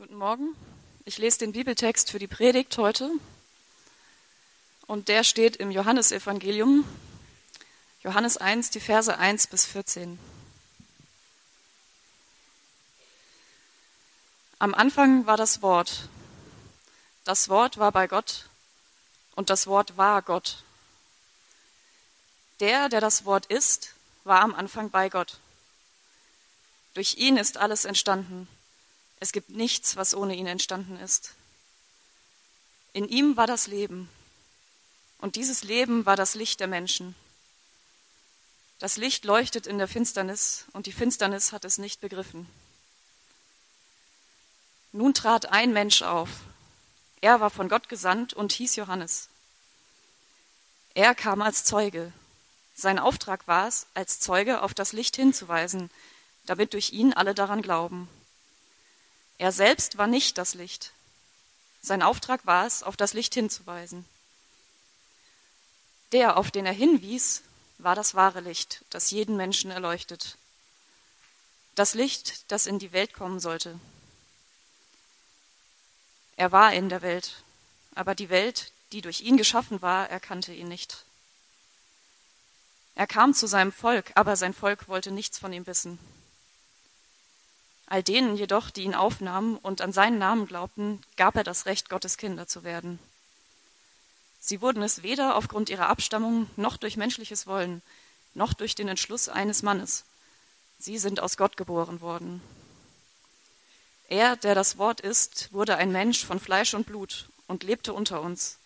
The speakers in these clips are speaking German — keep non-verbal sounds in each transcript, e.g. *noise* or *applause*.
Guten Morgen. Ich lese den Bibeltext für die Predigt heute. Und der steht im Johannesevangelium, Johannes 1, die Verse 1 bis 14. Am Anfang war das Wort. Das Wort war bei Gott und das Wort war Gott. Der, der das Wort ist, war am Anfang bei Gott. Durch ihn ist alles entstanden es gibt nichts, was ohne ihn entstanden ist. In ihm war das Leben. Und dieses Leben war das Licht der Menschen. Das Licht leuchtet in der Finsternis und die Finsternis hat es nicht begriffen. Nun trat ein Mensch auf. Er war von Gott gesandt und hieß Johannes. Er kam als Zeuge. Sein Auftrag war es, als Zeuge auf das Licht hinzuweisen, damit durch ihn alle daran glauben. Er selbst war nicht das Licht. Sein Auftrag war es, auf das Licht hinzuweisen. Der, auf den er hinwies, war das wahre Licht, das jeden Menschen erleuchtet. Das Licht, das in die Welt kommen sollte. Er war in der Welt, aber die Welt, die durch ihn geschaffen war, erkannte ihn nicht. Er kam zu seinem Volk, aber sein Volk wollte nichts von ihm wissen. All denen jedoch, die ihn aufnahmen und an seinen Namen glaubten, gab er das Recht, Gottes Kinder zu werden. Sie wurden es weder aufgrund ihrer Abstammung noch durch menschliches Wollen, noch durch den Entschluss eines Mannes. Sie sind aus Gott geboren worden. Er, der das Wort ist, wurde ein Mensch von Fleisch und Blut und lebte unter uns.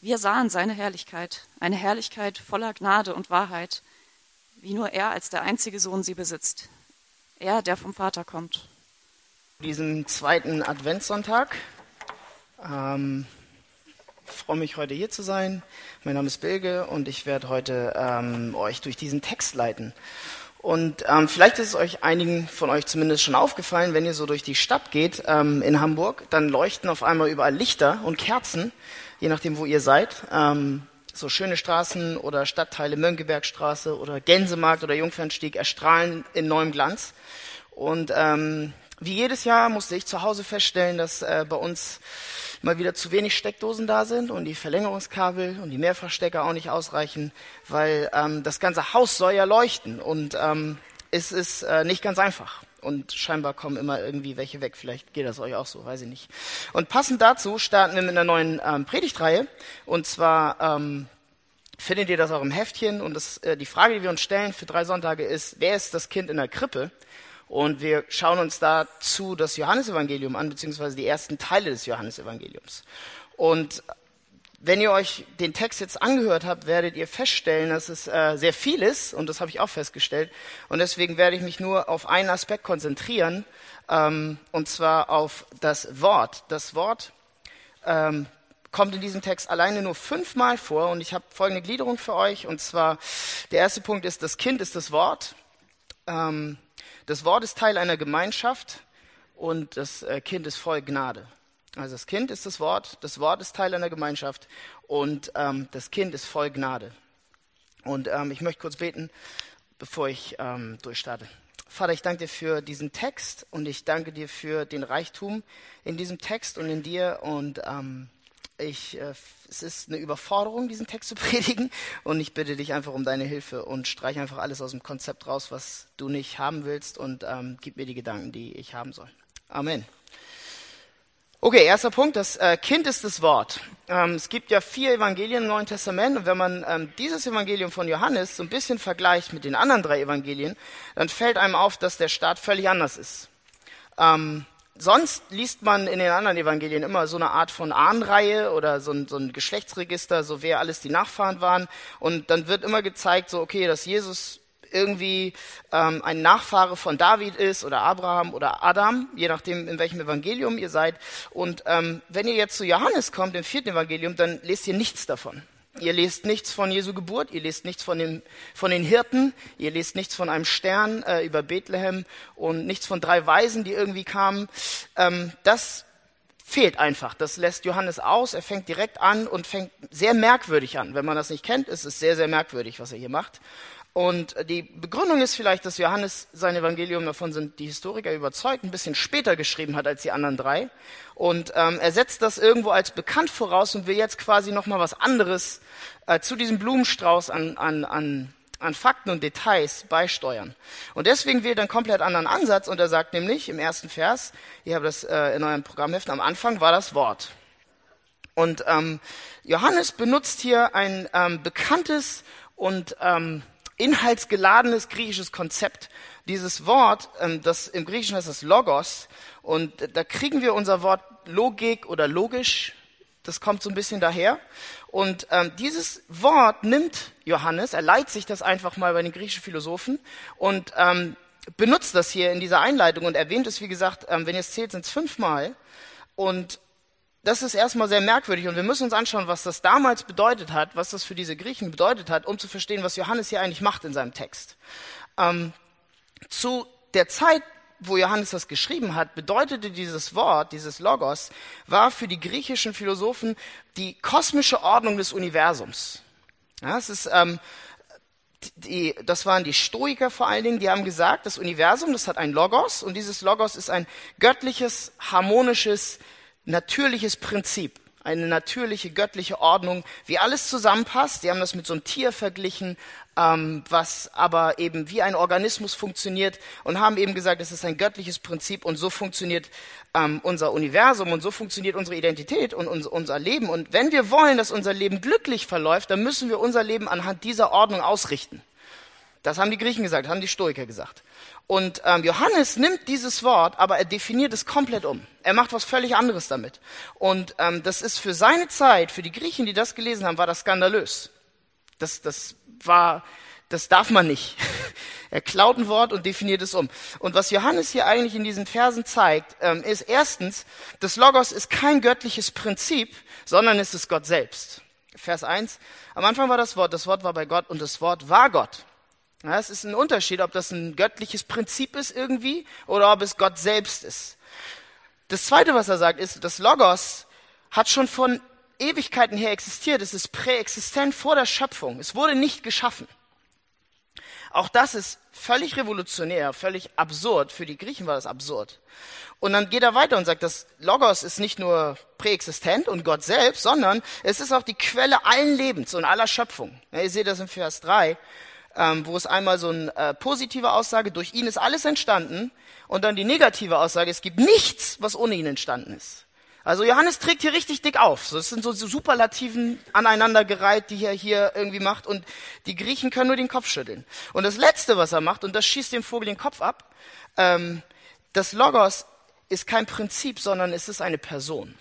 Wir sahen seine Herrlichkeit, eine Herrlichkeit voller Gnade und Wahrheit, wie nur er als der einzige Sohn sie besitzt, er, der vom Vater kommt. Diesen zweiten Adventssonntag. Ähm, freue mich, heute hier zu sein. Mein Name ist Bilge und ich werde heute ähm, euch durch diesen Text leiten. Und ähm, vielleicht ist es euch einigen von euch zumindest schon aufgefallen, wenn ihr so durch die Stadt geht ähm, in Hamburg, dann leuchten auf einmal überall Lichter und Kerzen, je nachdem, wo ihr seid. Ähm, so schöne Straßen oder Stadtteile, Mönckebergstraße oder Gänsemarkt oder Jungfernstieg erstrahlen in neuem Glanz. Und ähm, wie jedes Jahr musste ich zu Hause feststellen, dass äh, bei uns mal wieder zu wenig Steckdosen da sind und die Verlängerungskabel und die Mehrfachstecker auch nicht ausreichen, weil ähm, das ganze Haus soll ja leuchten und ähm, es ist äh, nicht ganz einfach. Und scheinbar kommen immer irgendwie welche weg. Vielleicht geht das euch auch so, weiß ich nicht. Und passend dazu starten wir mit einer neuen ähm, Predigtreihe. Und zwar ähm, findet ihr das auch im Heftchen. Und das, äh, die Frage, die wir uns stellen für drei Sonntage ist, wer ist das Kind in der Krippe? Und wir schauen uns dazu das Johannesevangelium an, beziehungsweise die ersten Teile des Johannesevangeliums. Und wenn ihr euch den Text jetzt angehört habt, werdet ihr feststellen, dass es äh, sehr viel ist, und das habe ich auch festgestellt. Und deswegen werde ich mich nur auf einen Aspekt konzentrieren, ähm, und zwar auf das Wort. Das Wort ähm, kommt in diesem Text alleine nur fünfmal vor, und ich habe folgende Gliederung für euch. Und zwar, der erste Punkt ist, das Kind ist das Wort. Ähm, das Wort ist Teil einer Gemeinschaft, und das äh, Kind ist voll Gnade. Also das Kind ist das Wort, das Wort ist Teil einer Gemeinschaft und ähm, das Kind ist voll Gnade. Und ähm, ich möchte kurz beten, bevor ich ähm, durchstarte. Vater, ich danke dir für diesen Text und ich danke dir für den Reichtum in diesem Text und in dir. Und ähm, ich, äh, es ist eine Überforderung, diesen Text zu *laughs* predigen. Und ich bitte dich einfach um deine Hilfe und streich einfach alles aus dem Konzept raus, was du nicht haben willst und ähm, gib mir die Gedanken, die ich haben soll. Amen. Okay, erster Punkt, das äh, Kind ist das Wort. Ähm, es gibt ja vier Evangelien im Neuen Testament und wenn man ähm, dieses Evangelium von Johannes so ein bisschen vergleicht mit den anderen drei Evangelien, dann fällt einem auf, dass der Start völlig anders ist. Ähm, sonst liest man in den anderen Evangelien immer so eine Art von Ahnenreihe oder so ein, so ein Geschlechtsregister, so wer alles die Nachfahren waren und dann wird immer gezeigt, so okay, dass Jesus irgendwie ähm, ein Nachfahre von David ist oder Abraham oder Adam, je nachdem, in welchem Evangelium ihr seid. Und ähm, wenn ihr jetzt zu Johannes kommt, im vierten Evangelium, dann lest ihr nichts davon. Ihr lest nichts von Jesu Geburt, ihr lest nichts von, dem, von den Hirten, ihr lest nichts von einem Stern äh, über Bethlehem und nichts von drei Weisen, die irgendwie kamen. Ähm, das fehlt einfach. Das lässt Johannes aus. Er fängt direkt an und fängt sehr merkwürdig an. Wenn man das nicht kennt, ist es sehr, sehr merkwürdig, was er hier macht. Und die Begründung ist vielleicht, dass Johannes sein Evangelium, davon sind die Historiker überzeugt, ein bisschen später geschrieben hat als die anderen drei. Und ähm, er setzt das irgendwo als bekannt voraus und will jetzt quasi nochmal was anderes äh, zu diesem Blumenstrauß an, an, an, an Fakten und Details beisteuern. Und deswegen wählt er einen komplett anderen Ansatz und er sagt nämlich im ersten Vers, ihr habt das äh, in eurem Programmheften, am Anfang war das Wort. Und ähm, Johannes benutzt hier ein ähm, bekanntes und ähm, inhaltsgeladenes griechisches Konzept. Dieses Wort, ähm, das im Griechischen heißt das Logos, und da kriegen wir unser Wort Logik oder logisch, das kommt so ein bisschen daher. Und ähm, dieses Wort nimmt Johannes, er leiht sich das einfach mal bei den griechischen Philosophen und ähm, benutzt das hier in dieser Einleitung und erwähnt es, wie gesagt, ähm, wenn ihr es zählt, sind es fünfmal. Und das ist erstmal sehr merkwürdig und wir müssen uns anschauen, was das damals bedeutet hat, was das für diese Griechen bedeutet hat, um zu verstehen, was Johannes hier eigentlich macht in seinem Text. Ähm, zu der Zeit, wo Johannes das geschrieben hat, bedeutete dieses Wort, dieses Logos, war für die griechischen Philosophen die kosmische Ordnung des Universums. Ja, es ist, ähm, die, das waren die Stoiker vor allen Dingen, die haben gesagt, das Universum, das hat ein Logos und dieses Logos ist ein göttliches, harmonisches, natürliches Prinzip, eine natürliche göttliche Ordnung, wie alles zusammenpasst. Die haben das mit so einem Tier verglichen, ähm, was aber eben wie ein Organismus funktioniert und haben eben gesagt, es ist ein göttliches Prinzip und so funktioniert ähm, unser Universum und so funktioniert unsere Identität und uns, unser Leben. Und wenn wir wollen, dass unser Leben glücklich verläuft, dann müssen wir unser Leben anhand dieser Ordnung ausrichten. Das haben die Griechen gesagt, das haben die Stoiker gesagt. Und ähm, Johannes nimmt dieses Wort, aber er definiert es komplett um. Er macht was völlig anderes damit. Und ähm, das ist für seine Zeit, für die Griechen, die das gelesen haben, war das skandalös. Das, das war, das darf man nicht. *laughs* er klaut ein Wort und definiert es um. Und was Johannes hier eigentlich in diesen Versen zeigt, ähm, ist erstens, das Logos ist kein göttliches Prinzip, sondern es ist Gott selbst. Vers 1. Am Anfang war das Wort, das Wort war bei Gott und das Wort war Gott. Ja, es ist ein Unterschied, ob das ein göttliches Prinzip ist irgendwie oder ob es Gott selbst ist. Das zweite, was er sagt, ist, das Logos hat schon von Ewigkeiten her existiert. Es ist präexistent vor der Schöpfung. Es wurde nicht geschaffen. Auch das ist völlig revolutionär, völlig absurd. Für die Griechen war das absurd. Und dann geht er weiter und sagt, das Logos ist nicht nur präexistent und Gott selbst, sondern es ist auch die Quelle allen Lebens und aller Schöpfung. Ja, ihr seht das in Vers 3 ähm, wo es einmal so eine äh, positive Aussage, durch ihn ist alles entstanden, und dann die negative Aussage, es gibt nichts, was ohne ihn entstanden ist. Also Johannes trägt hier richtig dick auf. Das sind so Superlativen aneinandergereiht, die er hier irgendwie macht. Und die Griechen können nur den Kopf schütteln. Und das Letzte, was er macht, und das schießt dem Vogel den Kopf ab, ähm, das Logos ist kein Prinzip, sondern es ist eine Person.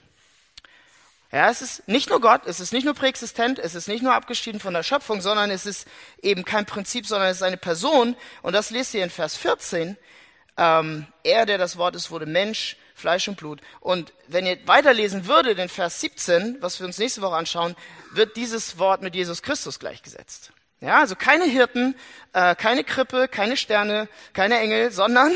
Ja, es ist nicht nur Gott, es ist nicht nur präexistent, es ist nicht nur abgeschieden von der Schöpfung, sondern es ist eben kein Prinzip, sondern es ist eine Person. Und das lest ihr in Vers 14. Ähm, er, der das Wort ist, wurde Mensch, Fleisch und Blut. Und wenn ihr weiterlesen würdet in Vers 17, was wir uns nächste Woche anschauen, wird dieses Wort mit Jesus Christus gleichgesetzt. Ja, also keine Hirten, äh, keine Krippe, keine Sterne, keine Engel, sondern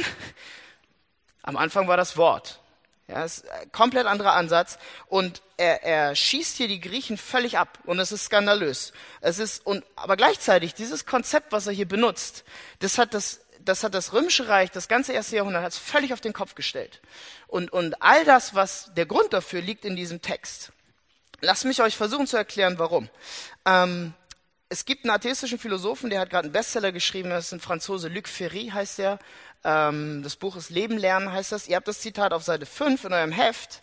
*laughs* am Anfang war das Wort. Ja, ist ein komplett anderer Ansatz. Und er, er schießt hier die Griechen völlig ab. Und es ist skandalös. Es ist, und, aber gleichzeitig, dieses Konzept, was er hier benutzt, das hat das, das hat das Römische Reich, das ganze erste Jahrhundert, hat es völlig auf den Kopf gestellt. Und, und all das, was der Grund dafür liegt in diesem Text. Lasst mich euch versuchen zu erklären, warum. Ähm, es gibt einen atheistischen Philosophen, der hat gerade einen Bestseller geschrieben, das ist ein Franzose, Luc Ferry heißt der. Ähm, das Buch ist Leben lernen, heißt das. Ihr habt das Zitat auf Seite 5 in eurem Heft.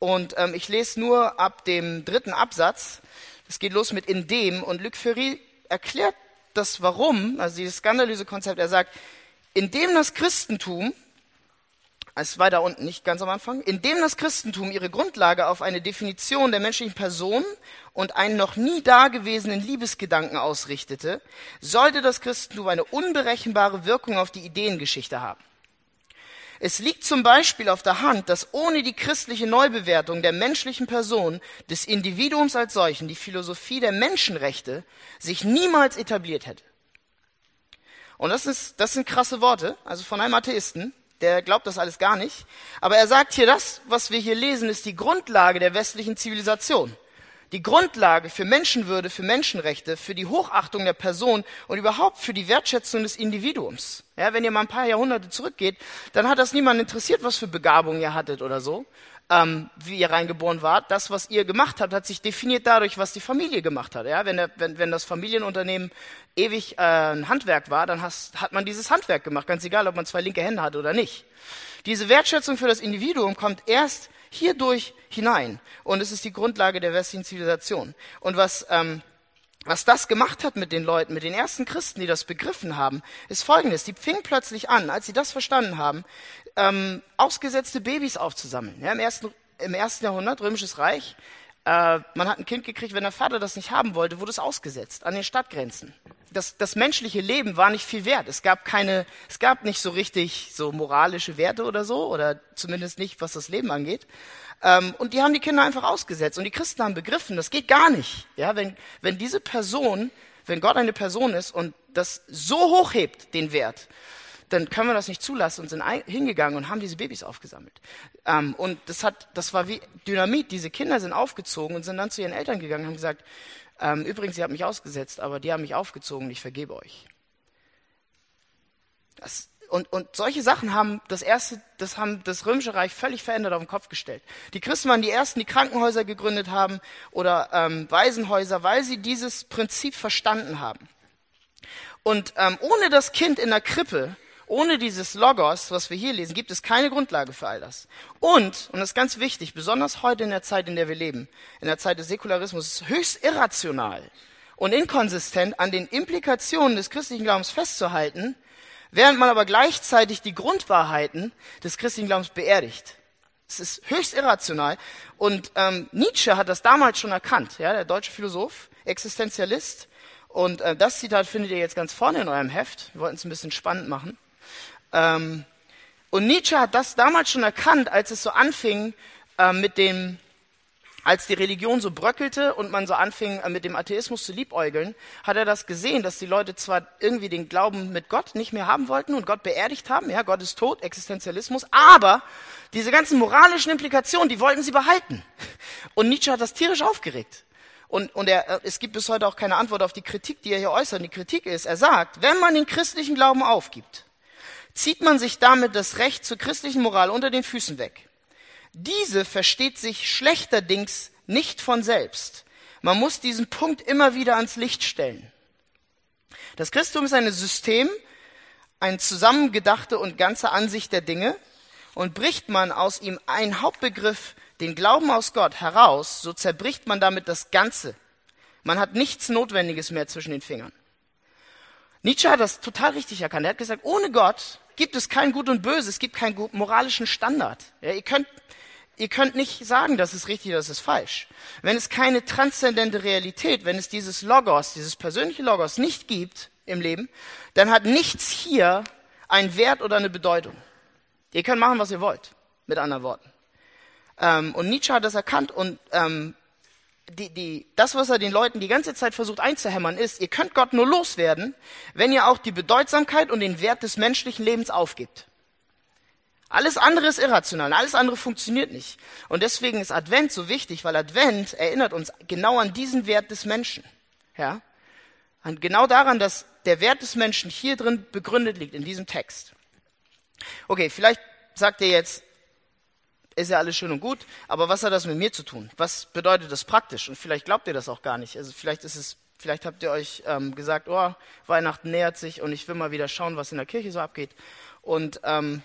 Und ähm, ich lese nur ab dem dritten Absatz. Das geht los mit in dem. Und Luc Ferry erklärt das Warum, also dieses skandalöse Konzept. Er sagt, indem das Christentum es war da unten, nicht ganz am Anfang, indem das Christentum ihre Grundlage auf eine Definition der menschlichen Person und einen noch nie dagewesenen Liebesgedanken ausrichtete, sollte das Christentum eine unberechenbare Wirkung auf die Ideengeschichte haben. Es liegt zum Beispiel auf der Hand, dass ohne die christliche Neubewertung der menschlichen Person, des Individuums als solchen, die Philosophie der Menschenrechte sich niemals etabliert hätte. Und das, ist, das sind krasse Worte, also von einem Atheisten der glaubt das alles gar nicht. Aber er sagt hier, das, was wir hier lesen, ist die Grundlage der westlichen Zivilisation. die Grundlage für Menschenwürde, für Menschenrechte, für die Hochachtung der Person und überhaupt für die Wertschätzung des Individuums. Ja, wenn ihr mal ein paar Jahrhunderte zurückgeht, dann hat das niemand interessiert, was für Begabung ihr hattet oder so, ähm, wie ihr reingeboren wart. Das, was ihr gemacht habt, hat sich definiert dadurch, was die Familie gemacht hat. Ja, wenn, der, wenn, wenn das Familienunternehmen ewig äh, ein Handwerk war, dann has, hat man dieses Handwerk gemacht, ganz egal, ob man zwei linke Hände hat oder nicht. Diese Wertschätzung für das Individuum kommt erst hierdurch hinein. Und es ist die Grundlage der westlichen Zivilisation. Und was, ähm, was das gemacht hat mit den Leuten, mit den ersten Christen, die das begriffen haben, ist folgendes. Die fingen plötzlich an, als sie das verstanden haben, ähm, ausgesetzte Babys aufzusammeln. Ja, im, ersten, Im ersten Jahrhundert, Römisches Reich, äh, man hat ein Kind gekriegt, wenn der Vater das nicht haben wollte, wurde es ausgesetzt an den Stadtgrenzen. Das, das menschliche Leben war nicht viel wert. Es gab keine, es gab nicht so richtig so moralische Werte oder so, oder zumindest nicht, was das Leben angeht. Ähm, und die haben die Kinder einfach ausgesetzt. Und die Christen haben begriffen, das geht gar nicht. Ja, wenn, wenn diese Person, wenn Gott eine Person ist und das so hochhebt, den Wert, dann können wir das nicht zulassen und sind hingegangen und haben diese Babys aufgesammelt. Ähm, und das hat, das war wie Dynamit. Diese Kinder sind aufgezogen und sind dann zu ihren Eltern gegangen und haben gesagt, ähm, übrigens, ihr habt mich ausgesetzt, aber die haben mich aufgezogen, ich vergebe euch. Das, und, und solche Sachen haben das erste, das haben das Römische Reich völlig verändert auf den Kopf gestellt. Die Christen waren die ersten, die Krankenhäuser gegründet haben oder ähm, Waisenhäuser, weil sie dieses Prinzip verstanden haben. Und ähm, ohne das Kind in der Krippe ohne dieses Logos, was wir hier lesen, gibt es keine Grundlage für all das. Und, und das ist ganz wichtig, besonders heute in der Zeit, in der wir leben, in der Zeit des Säkularismus, ist höchst irrational und inkonsistent an den Implikationen des christlichen Glaubens festzuhalten, während man aber gleichzeitig die Grundwahrheiten des christlichen Glaubens beerdigt. Es ist höchst irrational. Und ähm, Nietzsche hat das damals schon erkannt, ja, der deutsche Philosoph, Existenzialist. Und äh, das Zitat findet ihr jetzt ganz vorne in eurem Heft. Wir wollten es ein bisschen spannend machen. Ähm, und Nietzsche hat das damals schon erkannt, als es so anfing äh, mit dem, als die Religion so bröckelte und man so anfing äh, mit dem Atheismus zu liebäugeln, hat er das gesehen, dass die Leute zwar irgendwie den Glauben mit Gott nicht mehr haben wollten und Gott beerdigt haben, ja, Gott ist tot, Existenzialismus, aber diese ganzen moralischen Implikationen, die wollten sie behalten. Und Nietzsche hat das tierisch aufgeregt. Und, und er, äh, es gibt bis heute auch keine Antwort auf die Kritik, die er hier äußert. Die Kritik ist, er sagt, wenn man den christlichen Glauben aufgibt, zieht man sich damit das Recht zur christlichen Moral unter den Füßen weg. Diese versteht sich schlechterdings nicht von selbst. Man muss diesen Punkt immer wieder ans Licht stellen. Das Christentum ist ein System, eine zusammengedachte und ganze Ansicht der Dinge, und bricht man aus ihm einen Hauptbegriff, den Glauben aus Gott, heraus, so zerbricht man damit das Ganze. Man hat nichts Notwendiges mehr zwischen den Fingern. Nietzsche hat das total richtig erkannt. Er hat gesagt, ohne Gott gibt es kein Gut und Böse, es gibt keinen moralischen Standard. Ja, ihr, könnt, ihr könnt nicht sagen, das ist richtig, das ist falsch. Wenn es keine transzendente Realität, wenn es dieses Logos, dieses persönliche Logos nicht gibt im Leben, dann hat nichts hier einen Wert oder eine Bedeutung. Ihr könnt machen, was ihr wollt, mit anderen Worten. Ähm, und Nietzsche hat das erkannt und ähm, die, die, das, was er den Leuten die ganze Zeit versucht einzuhämmern, ist, ihr könnt Gott nur loswerden, wenn ihr auch die Bedeutsamkeit und den Wert des menschlichen Lebens aufgibt. Alles andere ist irrational, alles andere funktioniert nicht. Und deswegen ist Advent so wichtig, weil Advent erinnert uns genau an diesen Wert des Menschen. Ja? Und genau daran, dass der Wert des Menschen hier drin begründet liegt, in diesem Text. Okay, vielleicht sagt ihr jetzt, ist ja alles schön und gut, aber was hat das mit mir zu tun? Was bedeutet das praktisch? Und vielleicht glaubt ihr das auch gar nicht. Also vielleicht ist es, vielleicht habt ihr euch ähm, gesagt, oh, Weihnachten nähert sich und ich will mal wieder schauen, was in der Kirche so abgeht. Und ähm,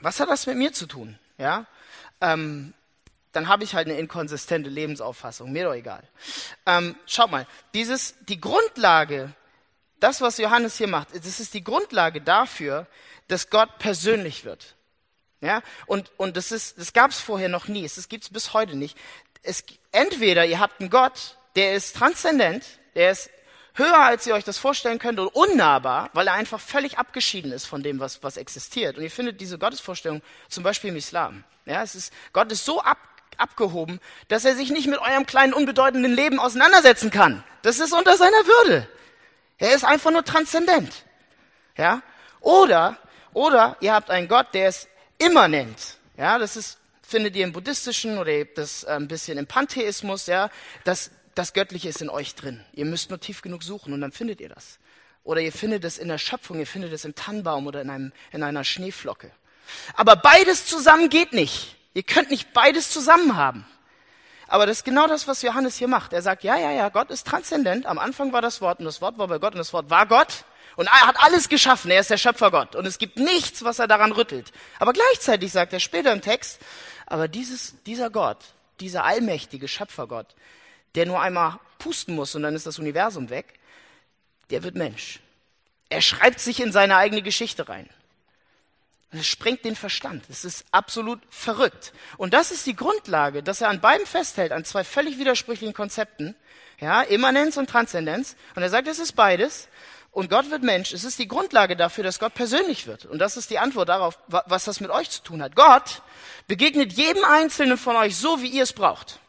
was hat das mit mir zu tun? Ja, ähm, dann habe ich halt eine inkonsistente Lebensauffassung. Mir doch egal. Ähm, schaut mal, dieses, die Grundlage, das, was Johannes hier macht, das ist die Grundlage dafür, dass Gott persönlich wird. Ja, und, und das ist, das gab es vorher noch nie. Das gibt es bis heute nicht. Es, entweder ihr habt einen Gott, der ist transzendent, der ist höher, als ihr euch das vorstellen könnt und unnahbar, weil er einfach völlig abgeschieden ist von dem, was, was existiert. Und ihr findet diese Gottesvorstellung zum Beispiel im Islam. Ja, es ist, Gott ist so ab, abgehoben, dass er sich nicht mit eurem kleinen, unbedeutenden Leben auseinandersetzen kann. Das ist unter seiner Würde. Er ist einfach nur transzendent. Ja? Oder, oder ihr habt einen Gott, der ist immanent. Ja, das ist findet ihr im Buddhistischen oder das äh, ein bisschen im Pantheismus, ja, das, das Göttliche ist in euch drin. Ihr müsst nur tief genug suchen und dann findet ihr das. Oder ihr findet es in der Schöpfung, ihr findet es im Tannenbaum oder in, einem, in einer Schneeflocke. Aber beides zusammen geht nicht. Ihr könnt nicht beides zusammen haben. Aber das ist genau das, was Johannes hier macht. Er sagt, ja, ja, ja, Gott ist transzendent. Am Anfang war das Wort und das Wort war bei Gott und das Wort war Gott. Und er hat alles geschaffen. Er ist der Schöpfergott. Und es gibt nichts, was er daran rüttelt. Aber gleichzeitig sagt er später im Text, aber dieses, dieser Gott, dieser allmächtige Schöpfergott, der nur einmal pusten muss und dann ist das Universum weg, der wird Mensch. Er schreibt sich in seine eigene Geschichte rein. Das sprengt den Verstand. Das ist absolut verrückt. Und das ist die Grundlage, dass er an beiden festhält, an zwei völlig widersprüchlichen Konzepten. Ja, Immanenz und Transzendenz. Und er sagt, es ist beides. Und Gott wird Mensch. Es ist die Grundlage dafür, dass Gott persönlich wird. Und das ist die Antwort darauf, was das mit euch zu tun hat. Gott begegnet jedem Einzelnen von euch so, wie ihr es braucht.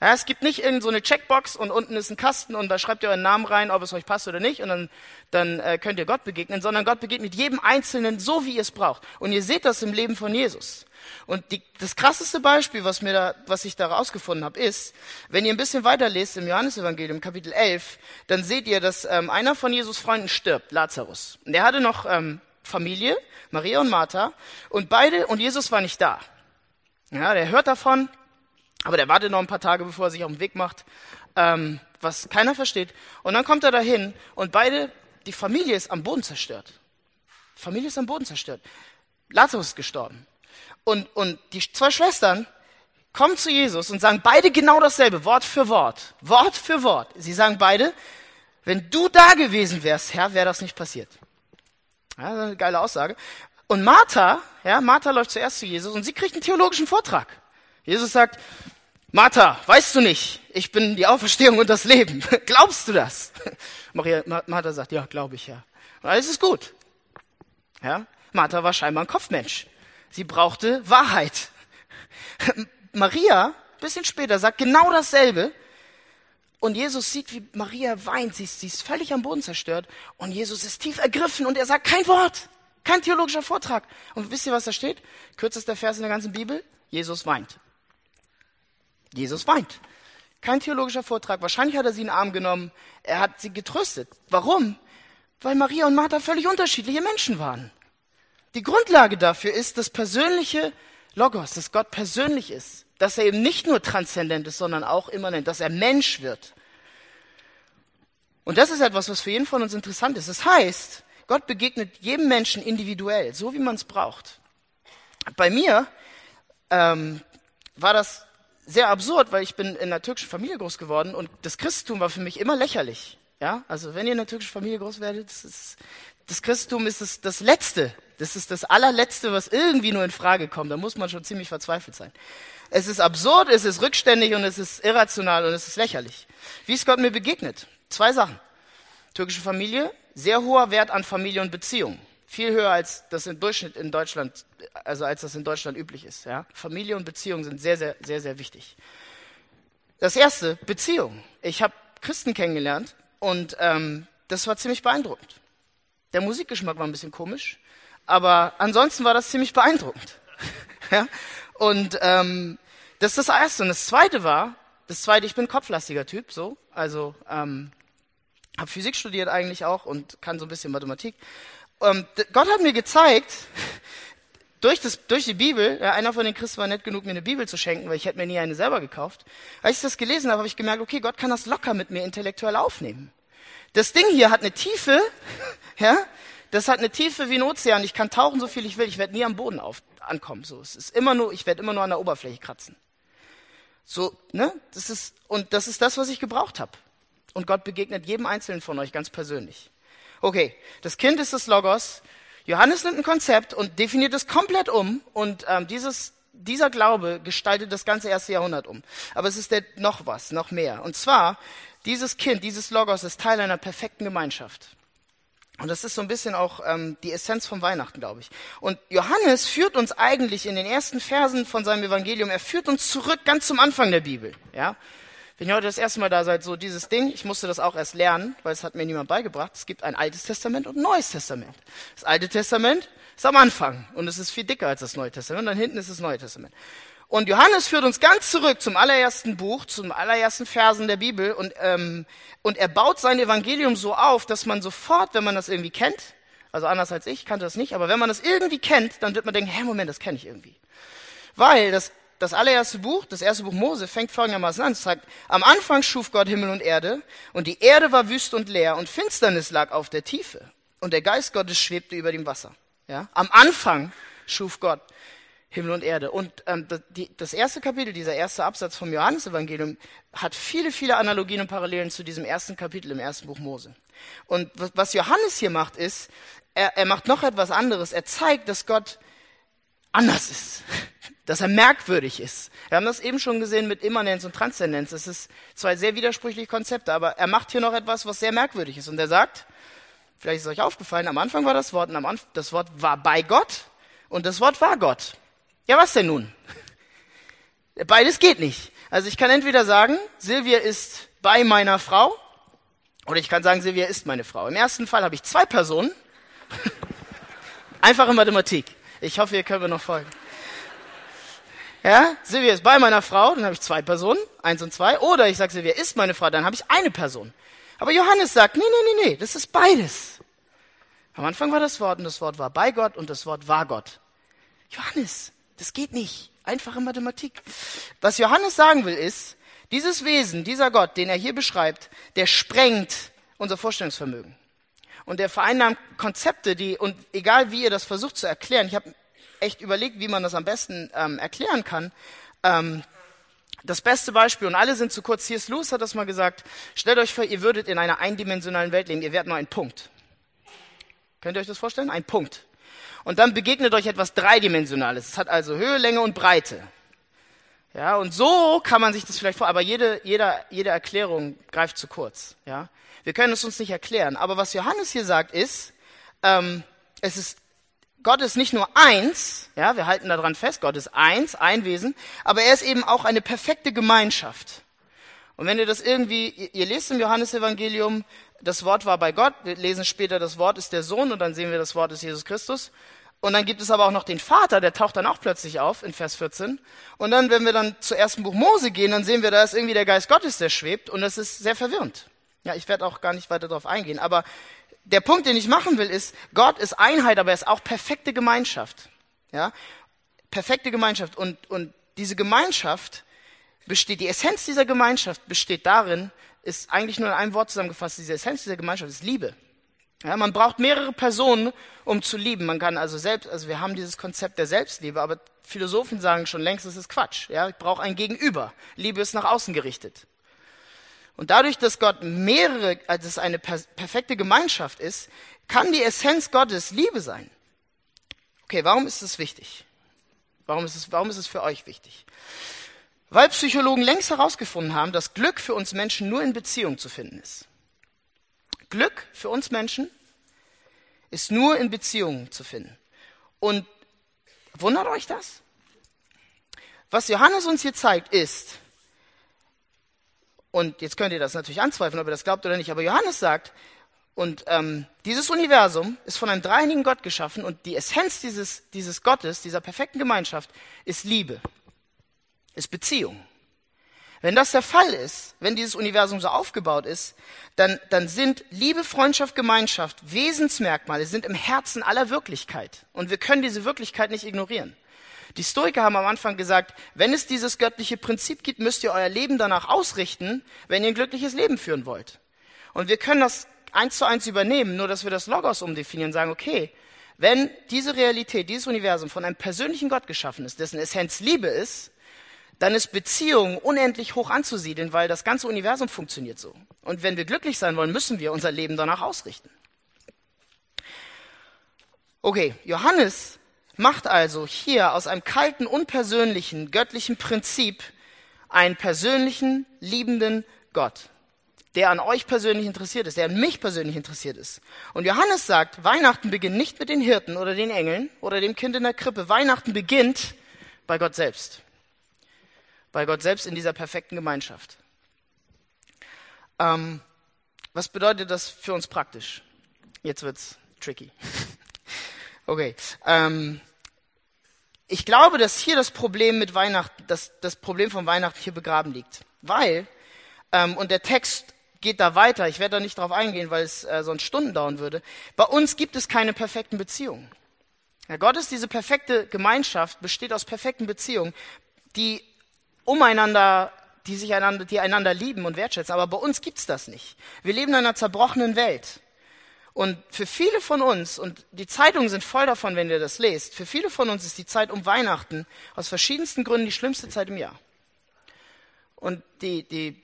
Ja, es gibt nicht irgendeine so eine Checkbox und unten ist ein Kasten und da schreibt ihr euren Namen rein, ob es euch passt oder nicht und dann, dann äh, könnt ihr Gott begegnen, sondern Gott begegnet jedem Einzelnen so, wie ihr es braucht. Und ihr seht das im Leben von Jesus. Und die, das krasseste Beispiel, was, mir da, was ich da rausgefunden habe, ist, wenn ihr ein bisschen weiter lest im Johannesevangelium, Kapitel 11, dann seht ihr, dass ähm, einer von Jesus Freunden stirbt, Lazarus. Und der hatte noch ähm, Familie, Maria und Martha, und beide, und Jesus war nicht da. Ja, der hört davon, aber der wartet noch ein paar Tage, bevor er sich auf den Weg macht, ähm, was keiner versteht. Und dann kommt er dahin und beide, die Familie ist am Boden zerstört. Familie ist am Boden zerstört. Lazarus ist gestorben. Und, und die zwei Schwestern kommen zu Jesus und sagen beide genau dasselbe, Wort für Wort. Wort für Wort. Sie sagen beide, wenn du da gewesen wärst, Herr, wäre das nicht passiert. Ja, eine geile Aussage. Und Martha, ja, Martha läuft zuerst zu Jesus und sie kriegt einen theologischen Vortrag. Jesus sagt, Martha, weißt du nicht, ich bin die Auferstehung und das Leben. *laughs* Glaubst du das? *laughs* Maria, Martha sagt, ja, glaube ich, ja. Alles ist gut. Ja? Martha war scheinbar ein Kopfmensch. Sie brauchte Wahrheit. *laughs* Maria, bisschen später, sagt genau dasselbe. Und Jesus sieht, wie Maria weint. Sie ist, sie ist völlig am Boden zerstört. Und Jesus ist tief ergriffen und er sagt kein Wort. Kein theologischer Vortrag. Und wisst ihr, was da steht? Kürzester Vers in der ganzen Bibel. Jesus weint. Jesus weint. Kein theologischer Vortrag. Wahrscheinlich hat er sie in den Arm genommen. Er hat sie getröstet. Warum? Weil Maria und Martha völlig unterschiedliche Menschen waren. Die Grundlage dafür ist das persönliche Logos, dass Gott persönlich ist. Dass er eben nicht nur transzendent ist, sondern auch immanent, dass er Mensch wird. Und das ist etwas, was für jeden von uns interessant ist. Das heißt, Gott begegnet jedem Menschen individuell, so wie man es braucht. Bei mir ähm, war das sehr absurd, weil ich bin in einer türkischen Familie groß geworden und das Christentum war für mich immer lächerlich. Ja, also wenn ihr in einer türkischen Familie groß werdet, das, ist, das Christentum ist das, das Letzte. Das ist das allerletzte, was irgendwie nur in Frage kommt. Da muss man schon ziemlich verzweifelt sein. Es ist absurd, es ist rückständig und es ist irrational und es ist lächerlich. Wie ist Gott mir begegnet? Zwei Sachen. Türkische Familie, sehr hoher Wert an Familie und Beziehung. Viel höher als das im Durchschnitt in Deutschland, also als das in Deutschland üblich ist. Ja? Familie und Beziehung sind sehr, sehr, sehr, sehr wichtig. Das erste, Beziehung. Ich habe Christen kennengelernt und ähm, das war ziemlich beeindruckend. Der Musikgeschmack war ein bisschen komisch, aber ansonsten war das ziemlich beeindruckend. *laughs* ja? Und ähm, das ist das erste. Und das zweite war, das zweite, ich bin kopflastiger Typ, so, also ähm, habe Physik studiert eigentlich auch und kann so ein bisschen Mathematik. Ähm, Gott hat mir gezeigt, durch, das, durch die Bibel, ja, einer von den Christen war nett genug, mir eine Bibel zu schenken, weil ich hätte mir nie eine selber gekauft. Als ich das gelesen habe, habe ich gemerkt, okay, Gott kann das locker mit mir intellektuell aufnehmen. Das Ding hier hat eine Tiefe, *laughs* ja, das hat eine Tiefe wie ein Ozean. Ich kann tauchen, so viel ich will. Ich werde nie am Boden auf, ankommen. So, es ist immer nur, ich werde immer nur an der Oberfläche kratzen. So, ne? Das ist und das ist das, was ich gebraucht habe. Und Gott begegnet jedem Einzelnen von euch ganz persönlich. Okay, das Kind ist das Logos. Johannes nimmt ein Konzept und definiert es komplett um und ähm, dieses, dieser Glaube gestaltet das ganze erste Jahrhundert um. Aber es ist der, noch was, noch mehr. Und zwar, dieses Kind, dieses Logos ist Teil einer perfekten Gemeinschaft. Und das ist so ein bisschen auch ähm, die Essenz von Weihnachten, glaube ich. Und Johannes führt uns eigentlich in den ersten Versen von seinem Evangelium, er führt uns zurück ganz zum Anfang der Bibel. Ja? Wenn ihr heute das erste Mal da seid, so dieses Ding, ich musste das auch erst lernen, weil es hat mir niemand beigebracht. Es gibt ein Altes Testament und ein Neues Testament. Das Alte Testament ist am Anfang und es ist viel dicker als das Neue Testament und dann hinten ist das Neue Testament. Und Johannes führt uns ganz zurück zum allerersten Buch, zum allerersten Versen der Bibel und, ähm, und er baut sein Evangelium so auf, dass man sofort, wenn man das irgendwie kennt, also anders als ich, kannte das nicht, aber wenn man das irgendwie kennt, dann wird man denken, hä, Moment, das kenne ich irgendwie. Weil das, das allererste Buch, das erste Buch Mose, fängt folgendermaßen an. Es sagt, am Anfang schuf Gott Himmel und Erde und die Erde war wüst und leer und Finsternis lag auf der Tiefe und der Geist Gottes schwebte über dem Wasser. Ja? Am Anfang schuf Gott Himmel und Erde. Und ähm, das, erste Kapitel, dieser erste Absatz vom Johannesevangelium, hat viele, viele Analogien und Parallelen zu diesem ersten Kapitel im ersten Buch Mose. Und was Johannes hier macht, ist, er, er macht noch etwas anderes. Er zeigt, dass Gott anders ist, dass er merkwürdig ist. Wir haben das eben schon gesehen mit Immanenz und Transzendenz. Das ist zwei sehr widersprüchliche Konzepte, aber er macht hier noch etwas, was sehr merkwürdig ist. Und er sagt, vielleicht ist euch aufgefallen, am Anfang war das Wort und am Anfang, das Wort war bei Gott und das Wort war Gott. Ja, was denn nun? Beides geht nicht. Also ich kann entweder sagen, Silvia ist bei meiner Frau, oder ich kann sagen, Silvia ist meine Frau. Im ersten Fall habe ich zwei Personen. *laughs* Einfache Mathematik. Ich hoffe, ihr könnt mir noch folgen. Ja, Silvia ist bei meiner Frau, dann habe ich zwei Personen, eins und zwei. Oder ich sage, Silvia ist meine Frau, dann habe ich eine Person. Aber Johannes sagt, nee, nee, nee, nee, das ist beides. Am Anfang war das Wort und das Wort war bei Gott und das Wort war Gott. Johannes, das geht nicht. Einfache Mathematik. Was Johannes sagen will ist, dieses Wesen, dieser Gott, den er hier beschreibt, der sprengt unser Vorstellungsvermögen. Und der vereinnahmt Konzepte, die, und egal wie ihr das versucht zu erklären, ich habe echt überlegt, wie man das am besten ähm, erklären kann. Ähm, das beste Beispiel, und alle sind zu kurz, C.S. Lewis hat das mal gesagt, stellt euch vor, ihr würdet in einer eindimensionalen Welt leben, ihr wärt nur ein Punkt. Könnt ihr euch das vorstellen? Ein Punkt und dann begegnet euch etwas Dreidimensionales. Es hat also Höhe, Länge und Breite. Ja, und so kann man sich das vielleicht vor, aber jede, jede, jede Erklärung greift zu kurz. Ja, wir können es uns nicht erklären. Aber was Johannes hier sagt ist, ähm, es ist Gott ist nicht nur eins, ja, wir halten daran fest, Gott ist eins, ein Wesen, aber er ist eben auch eine perfekte Gemeinschaft. Und wenn ihr das irgendwie, ihr, lest im Johannesevangelium, das Wort war bei Gott, wir lesen später, das Wort ist der Sohn und dann sehen wir, das Wort ist Jesus Christus. Und dann gibt es aber auch noch den Vater, der taucht dann auch plötzlich auf in Vers 14. Und dann, wenn wir dann zu ersten Buch Mose gehen, dann sehen wir, da ist irgendwie der Geist Gottes, der schwebt. Und das ist sehr verwirrend. Ja, ich werde auch gar nicht weiter darauf eingehen. Aber der Punkt, den ich machen will, ist, Gott ist Einheit, aber er ist auch perfekte Gemeinschaft. Ja, perfekte Gemeinschaft. Und, und diese Gemeinschaft besteht, die Essenz dieser Gemeinschaft besteht darin, ist eigentlich nur in einem Wort zusammengefasst, diese Essenz dieser Gemeinschaft ist Liebe. Ja, man braucht mehrere Personen, um zu lieben. Man kann also selbst, also wir haben dieses Konzept der Selbstliebe, aber Philosophen sagen schon längst, das ist Quatsch. Ja, ich brauche ein Gegenüber. Liebe ist nach außen gerichtet. Und dadurch, dass Gott mehrere, also es eine per perfekte Gemeinschaft ist, kann die Essenz Gottes Liebe sein. Okay, warum ist es wichtig? Warum ist es, warum ist es für euch wichtig? Weil Psychologen längst herausgefunden haben, dass Glück für uns Menschen nur in Beziehung zu finden ist. Glück für uns Menschen ist nur in Beziehungen zu finden. Und wundert euch das? Was Johannes uns hier zeigt, ist, und jetzt könnt ihr das natürlich anzweifeln, ob ihr das glaubt oder nicht, aber Johannes sagt, und ähm, dieses Universum ist von einem dreieinigen Gott geschaffen und die Essenz dieses, dieses Gottes, dieser perfekten Gemeinschaft, ist Liebe, ist Beziehung. Wenn das der Fall ist, wenn dieses Universum so aufgebaut ist, dann, dann sind Liebe, Freundschaft, Gemeinschaft Wesensmerkmale, sind im Herzen aller Wirklichkeit. Und wir können diese Wirklichkeit nicht ignorieren. Die Stoiker haben am Anfang gesagt, wenn es dieses göttliche Prinzip gibt, müsst ihr euer Leben danach ausrichten, wenn ihr ein glückliches Leben führen wollt. Und wir können das eins zu eins übernehmen, nur dass wir das Logos umdefinieren, sagen, okay, wenn diese Realität, dieses Universum von einem persönlichen Gott geschaffen ist, dessen Essenz Liebe ist, dann ist Beziehung unendlich hoch anzusiedeln, weil das ganze Universum funktioniert so. Und wenn wir glücklich sein wollen, müssen wir unser Leben danach ausrichten. Okay, Johannes macht also hier aus einem kalten, unpersönlichen, göttlichen Prinzip einen persönlichen, liebenden Gott, der an euch persönlich interessiert ist, der an mich persönlich interessiert ist. Und Johannes sagt, Weihnachten beginnt nicht mit den Hirten oder den Engeln oder dem Kind in der Krippe. Weihnachten beginnt bei Gott selbst bei Gott selbst in dieser perfekten Gemeinschaft. Ähm, was bedeutet das für uns praktisch? Jetzt wird's tricky. *laughs* Okay. Ähm, ich glaube, dass hier das Problem mit Weihnachten, dass das Problem von Weihnachten hier begraben liegt. Weil, ähm, und der Text geht da weiter, ich werde da nicht drauf eingehen, weil es äh, sonst Stunden dauern würde. Bei uns gibt es keine perfekten Beziehungen. Ja, Gott ist diese perfekte Gemeinschaft, besteht aus perfekten Beziehungen, die umeinander, die sich einander, die einander lieben und wertschätzen. Aber bei uns gibt's das nicht. Wir leben in einer zerbrochenen Welt. Und für viele von uns, und die Zeitungen sind voll davon, wenn ihr das lest, für viele von uns ist die Zeit um Weihnachten aus verschiedensten Gründen die schlimmste Zeit im Jahr. Und die, die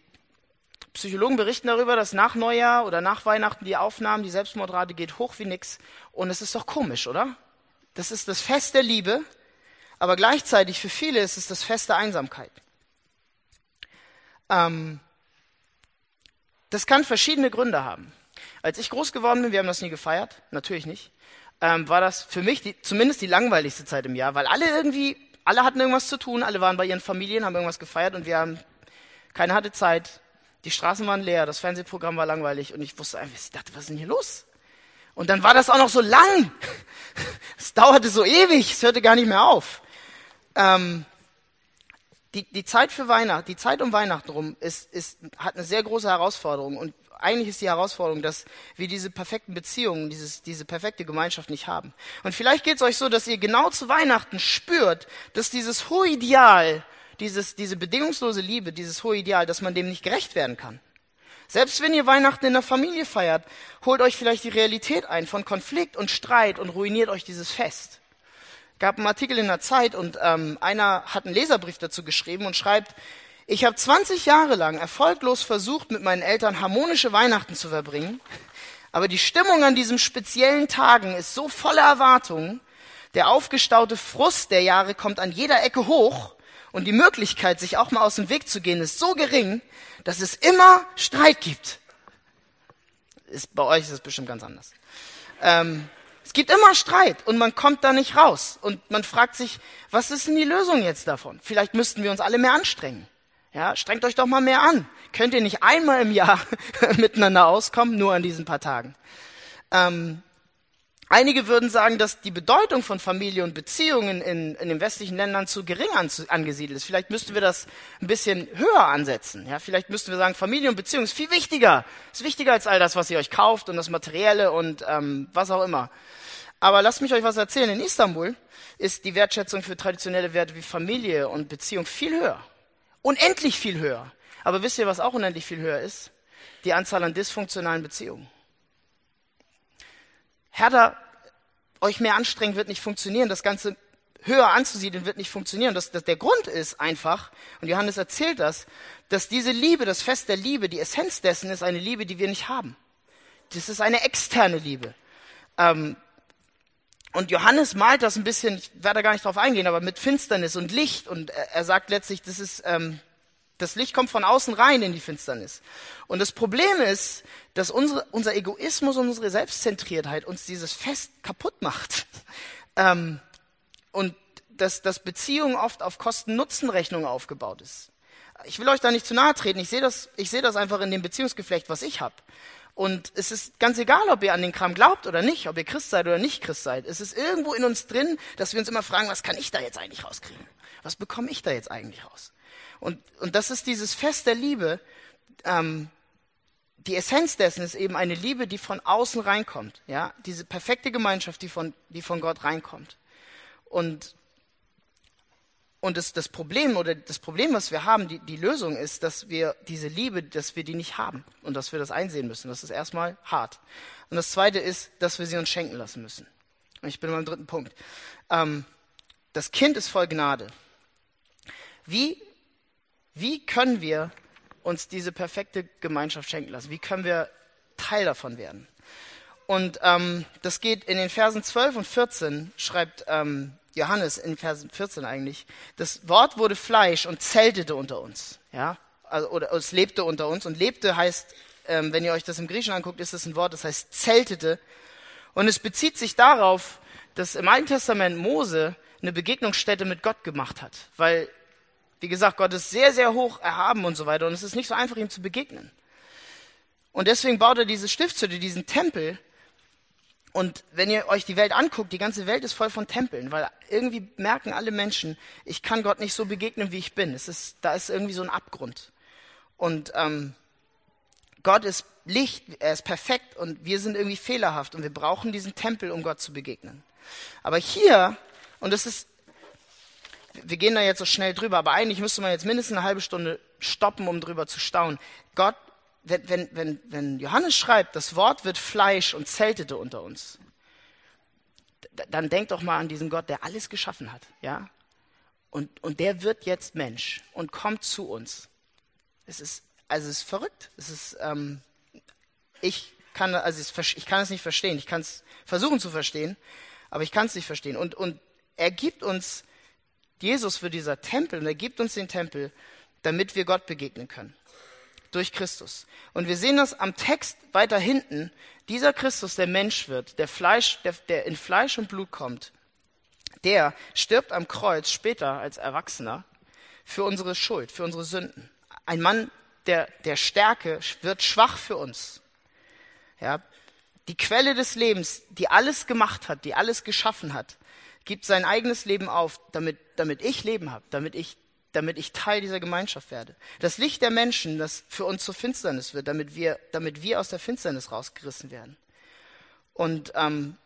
Psychologen berichten darüber, dass nach Neujahr oder nach Weihnachten die Aufnahmen, die Selbstmordrate geht hoch wie nix. Und es ist doch komisch, oder? Das ist das Fest der Liebe, aber gleichzeitig für viele ist es das Fest der Einsamkeit. Ähm, das kann verschiedene Gründe haben. Als ich groß geworden bin, wir haben das nie gefeiert, natürlich nicht, ähm, war das für mich die, zumindest die langweiligste Zeit im Jahr, weil alle irgendwie, alle hatten irgendwas zu tun, alle waren bei ihren Familien, haben irgendwas gefeiert und wir haben, keiner hatte Zeit, die Straßen waren leer, das Fernsehprogramm war langweilig und ich wusste einfach, ich dachte, was ist denn hier los? Und dann war das auch noch so lang. *laughs* Es dauerte so ewig, es hörte gar nicht mehr auf. Ähm, die, die Zeit für Weihnachten, die Zeit um Weihnachten rum, ist, ist, hat eine sehr große Herausforderung. Und eigentlich ist die Herausforderung, dass wir diese perfekten Beziehungen, dieses, diese perfekte Gemeinschaft nicht haben. Und vielleicht geht es euch so, dass ihr genau zu Weihnachten spürt, dass dieses hohe Ideal, dieses, diese bedingungslose Liebe, dieses hohe Ideal, dass man dem nicht gerecht werden kann. Selbst wenn ihr Weihnachten in der Familie feiert, holt euch vielleicht die Realität ein von Konflikt und Streit und ruiniert euch dieses Fest. Gab einen Artikel in der Zeit und ähm, einer hat einen Leserbrief dazu geschrieben und schreibt, ich habe 20 Jahre lang erfolglos versucht, mit meinen Eltern harmonische Weihnachten zu verbringen, aber die Stimmung an diesen speziellen Tagen ist so voller Erwartungen, der aufgestaute Frust der Jahre kommt an jeder Ecke hoch und die Möglichkeit, sich auch mal aus dem Weg zu gehen, ist so gering, dass es immer Streit gibt. Ist, bei euch ist es bestimmt ganz anders. Ähm, es gibt immer Streit und man kommt da nicht raus. Und man fragt sich, was ist denn die Lösung jetzt davon? Vielleicht müssten wir uns alle mehr anstrengen. Ja, strengt euch doch mal mehr an. Könnt ihr nicht einmal im Jahr *laughs* miteinander auskommen, nur an diesen paar Tagen? Ähm, Einige würden sagen, dass die Bedeutung von Familie und Beziehungen in, in den westlichen Ländern zu gering an, angesiedelt ist. Vielleicht müssten wir das ein bisschen höher ansetzen. Ja, vielleicht müssten wir sagen, Familie und Beziehung ist viel wichtiger. Ist wichtiger als all das, was ihr euch kauft und das Materielle und ähm, was auch immer. Aber lasst mich euch was erzählen. In Istanbul ist die Wertschätzung für traditionelle Werte wie Familie und Beziehung viel höher. Unendlich viel höher. Aber wisst ihr, was auch unendlich viel höher ist? Die Anzahl an dysfunktionalen Beziehungen härter euch mehr anstrengen wird nicht funktionieren. Das Ganze höher anzusiedeln wird nicht funktionieren. Das, das, der Grund ist einfach, und Johannes erzählt das, dass diese Liebe, das Fest der Liebe, die Essenz dessen ist eine Liebe, die wir nicht haben. Das ist eine externe Liebe. Ähm, und Johannes malt das ein bisschen, ich werde da gar nicht drauf eingehen, aber mit Finsternis und Licht. Und er, sagt letztlich, das ist ähm, das Licht kommt von außen rein in die Finsternis. Und das Problem ist, dass unsere, unser Egoismus und unsere Selbstzentriertheit uns dieses Fest kaputt macht. *laughs* Ähm, und dass, dass Beziehungen oft auf Kosten-Nutzen-Rechnung aufgebaut ist. Ich will euch da nicht zu nahe treten. Ich sehe das, ich sehe das einfach in dem Beziehungsgeflecht, was ich habe. Und es ist ganz egal, ob ihr an den Kram glaubt oder nicht, ob ihr Christ seid oder nicht Christ seid. Es ist irgendwo in uns drin, dass wir uns immer fragen, was kann ich da jetzt eigentlich rauskriegen? Was bekomme ich da jetzt eigentlich raus? Und, und das ist dieses Fest der Liebe. Ähm, die Essenz dessen ist eben eine Liebe, die von außen reinkommt. Ja, diese perfekte Gemeinschaft, die von, die von Gott reinkommt. Und, und das, das Problem oder das Problem, was wir haben, die, die Lösung ist, dass wir diese Liebe, dass wir die nicht haben und dass wir das einsehen müssen. Das ist erstmal hart. Und das zweite ist, dass wir sie uns schenken lassen müssen. Und ich bin beim dritten Punkt. Ähm, das Kind ist voll Gnade. Wie wie können wir uns diese perfekte Gemeinschaft schenken lassen? Wie können wir Teil davon werden? Und ähm, das geht in den Versen 12 und 14, schreibt ähm, Johannes in Versen 14 eigentlich, das Wort wurde Fleisch und zeltete unter uns. Ja? Also, oder es lebte unter uns. Und lebte heißt, ähm, wenn ihr euch das im Griechischen anguckt, ist das ein Wort, das heißt zeltete. Und es bezieht sich darauf, dass im Alten Testament Mose eine Begegnungsstätte mit Gott gemacht hat. Weil wie gesagt, Gott ist sehr, sehr hoch erhaben und so weiter. Und es ist nicht so einfach, ihm zu begegnen. Und deswegen baut er diese Stiftshütte, diesen Tempel, Und wenn ihr euch die Welt anguckt, die ganze Welt ist voll von Tempeln, weil irgendwie merken alle Menschen, ich kann Gott nicht so begegnen, wie ich bin. Es ist, da ist irgendwie so ein Abgrund. Und ähm, Gott ist Licht, er ist perfekt und wir sind irgendwie fehlerhaft und wir brauchen diesen Tempel, um Gott zu begegnen. Aber hier, und das ist, wir gehen da jetzt so schnell drüber, aber eigentlich müsste man jetzt mindestens eine halbe Stunde stoppen, um drüber zu staunen. Gott wenn, wenn, wenn, wenn Johannes schreibt, das Wort wird Fleisch und zeltete unter uns, dann denk doch mal an diesen Gott, der alles geschaffen hat, ja? Und, und der wird jetzt Mensch und kommt zu uns. Es ist, also es ist verrückt. Es ist, ähm, ich kann, also ich kann es nicht verstehen. Ich kann es versuchen zu verstehen, aber ich kann es nicht verstehen. Und, und er gibt uns, Jesus für dieser Tempel, und er gibt uns den Tempel, damit wir Gott begegnen können durch Christus. Und wir sehen das am Text weiter hinten. Dieser Christus, der Mensch wird, der, Fleisch, der, der in Fleisch und Blut kommt, der stirbt am Kreuz später als Erwachsener für unsere Schuld, für unsere Sünden. Ein Mann der, der Stärke wird schwach für uns. Ja, die Quelle des Lebens, die alles gemacht hat, die alles geschaffen hat, gibt sein eigenes Leben auf, damit, damit ich Leben habe, damit ich damit ich Teil dieser Gemeinschaft werde. Das Licht der Menschen, das für uns zur Finsternis wird, damit wir, damit wir aus der Finsternis rausgerissen werden. Und ähm,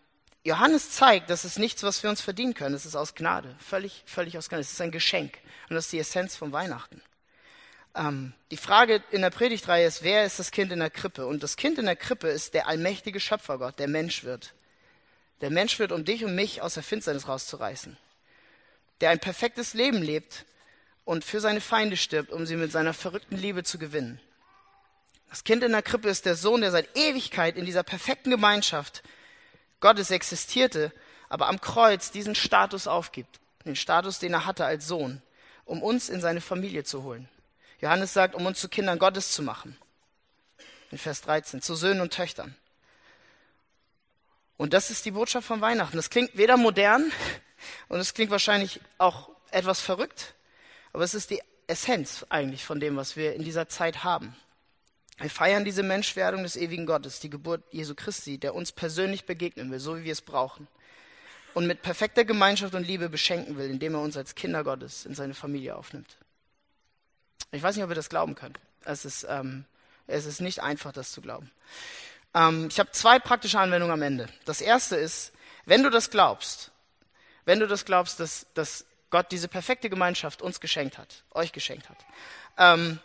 Johannes zeigt, dass es nichts, was wir uns verdienen können. Es ist aus Gnade, völlig, völlig aus Gnade. Es ist ein Geschenk und das ist die Essenz von Weihnachten. Ähm, die Frage in der Predigtreihe ist, wer ist das Kind in der Krippe? Und das Kind in der Krippe ist der allmächtige Schöpfergott, der Mensch wird. Der Mensch wird, um dich und mich aus der Finsternis rauszureißen. Der ein perfektes Leben lebt, und für seine Feinde stirbt, um sie mit seiner verrückten Liebe zu gewinnen. Das Kind in der Krippe ist der Sohn, der seit Ewigkeit in dieser perfekten Gemeinschaft Gottes existierte, aber am Kreuz diesen Status aufgibt, den Status, den er hatte als Sohn, um uns in seine Familie zu holen. Johannes sagt, um uns zu Kindern Gottes zu machen. In Vers 13, zu Söhnen und Töchtern. Und das ist die Botschaft von Weihnachten. Das klingt weder modern *laughs* und es klingt wahrscheinlich auch etwas verrückt, aber es ist die Essenz eigentlich von dem, was wir in dieser Zeit haben. Wir feiern diese Menschwerdung des ewigen Gottes, die Geburt Jesu Christi, der uns persönlich begegnen will, so wie wir es brauchen. Und mit perfekter Gemeinschaft und Liebe beschenken will, indem er uns als Kinder Gottes in seine Familie aufnimmt. Ich weiß nicht, ob ihr das glauben könnt. Es ist, ähm, es ist nicht einfach, das zu glauben. Ähm, ich habe zwei praktische Anwendungen am Ende. Das erste ist, wenn du das glaubst, wenn du das glaubst, dass, dass Gott diese perfekte Gemeinschaft uns geschenkt hat, euch geschenkt hat, ähm,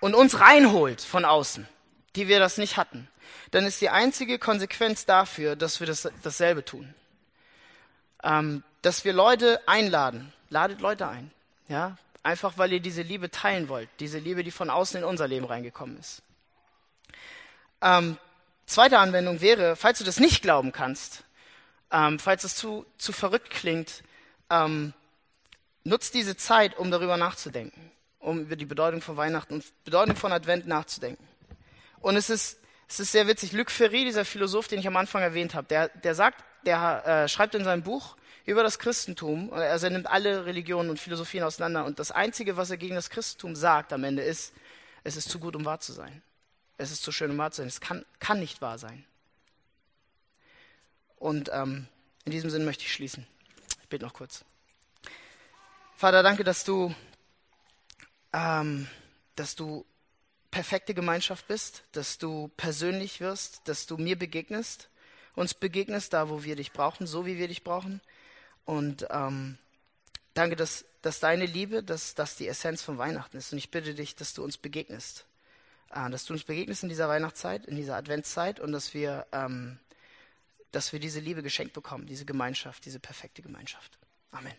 und uns reinholt von außen, die wir das nicht hatten, dann ist die einzige Konsequenz dafür, dass wir das, dasselbe tun. Ähm, dass wir Leute einladen. Ladet Leute ein. Ja? Einfach weil ihr diese Liebe teilen wollt. Diese Liebe, die von außen in unser Leben reingekommen ist. Ähm, zweite Anwendung wäre, falls du das nicht glauben kannst, ähm, falls es zu, zu verrückt klingt, ähm, nutzt diese Zeit, um darüber nachzudenken, um über die Bedeutung von Weihnachten und Bedeutung von Advent nachzudenken. Und es ist, es ist sehr witzig. Luc Ferry, dieser Philosoph, den ich am Anfang erwähnt habe, der, der sagt, der äh, schreibt in seinem Buch über das Christentum, also er nimmt alle Religionen und Philosophien auseinander und das Einzige, was er gegen das Christentum sagt am Ende ist, es ist zu gut, um wahr zu sein. Es ist zu schön, um wahr zu sein. Es kann, kann nicht wahr sein. Und ähm, in diesem Sinn möchte ich schließen. Ich bete noch kurz. Vater, danke, dass du, ähm, dass du perfekte Gemeinschaft bist, dass du persönlich wirst, dass du mir begegnest, uns begegnest da, wo wir dich brauchen, so wie wir dich brauchen. Und ähm, danke, dass, dass deine Liebe, dass das die Essenz von Weihnachten ist. Und ich bitte dich, dass du uns begegnest, äh, dass du uns begegnest in dieser Weihnachtszeit, in dieser Adventszeit und dass wir, ähm, dass wir diese Liebe geschenkt bekommen, diese Gemeinschaft, diese perfekte Gemeinschaft. Amen.